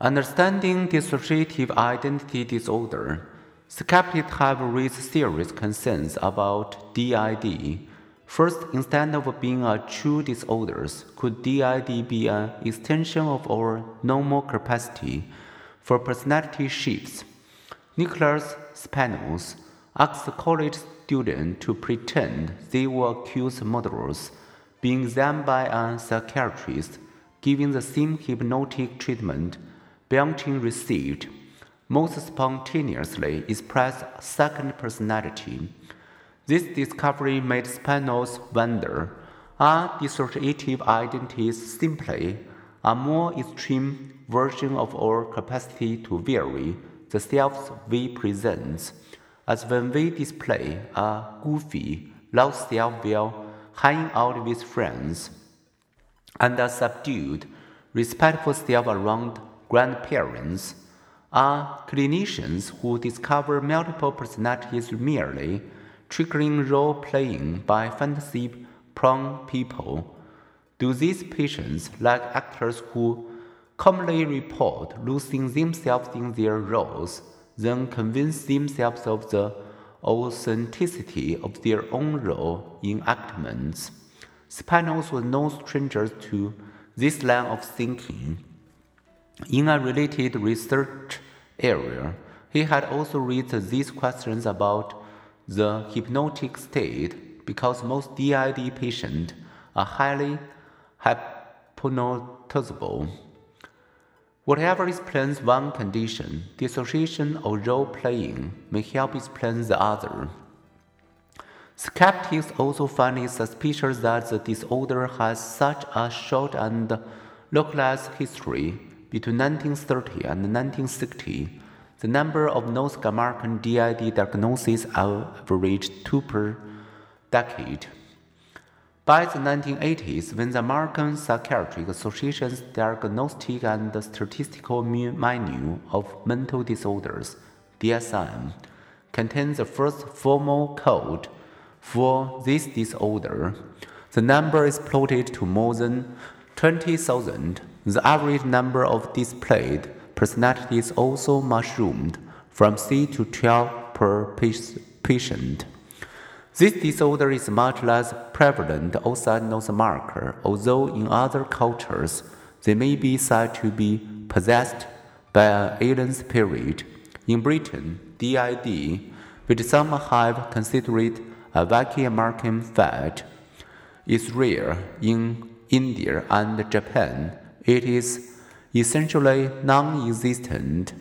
Understanding dissociative identity disorder, skeptics have raised serious concerns about DID. First, instead of being a true disorder, could DID be an extension of our normal capacity for personality shifts? Nicholas Spanos asked college students to pretend they were accused murderers being examined by a psychiatrist, giving the same hypnotic treatment Bianchi received, most spontaneously expressed second personality. This discovery made Spanos wonder. Are dissociative identities simply a more extreme version of our capacity to vary the selves we present, as when we display a goofy, loud self while hanging out with friends, and a subdued, respectful self around grandparents are clinicians who discover multiple personalities merely, triggering role playing by fantasy prone people. Do these patients, like actors who commonly report losing themselves in their roles, then convince themselves of the authenticity of their own role in actments? Spanos was no stranger to this line of thinking. In a related research area, he had also raised these questions about the hypnotic state because most DID patients are highly hypnotizable. Whatever explains one condition, dissociation or role playing may help explain the other. Skeptics also find it suspicious that the disorder has such a short and localized history between 1930 and 1960, the number of North American DID diagnoses averaged two per decade. By the 1980s, when the American Psychiatric Association's Diagnostic and Statistical Manual of Mental Disorders (DSM) contains the first formal code for this disorder, the number exploded to more than 20,000 the average number of displayed personalities also mushroomed from 6 to 12 per patient. This disorder is much less prevalent outside North America, although in other cultures they may be said to be possessed by an alien spirit. In Britain, DID, which some have considered a wacky American fad, is rare in India and Japan it is essentially non existent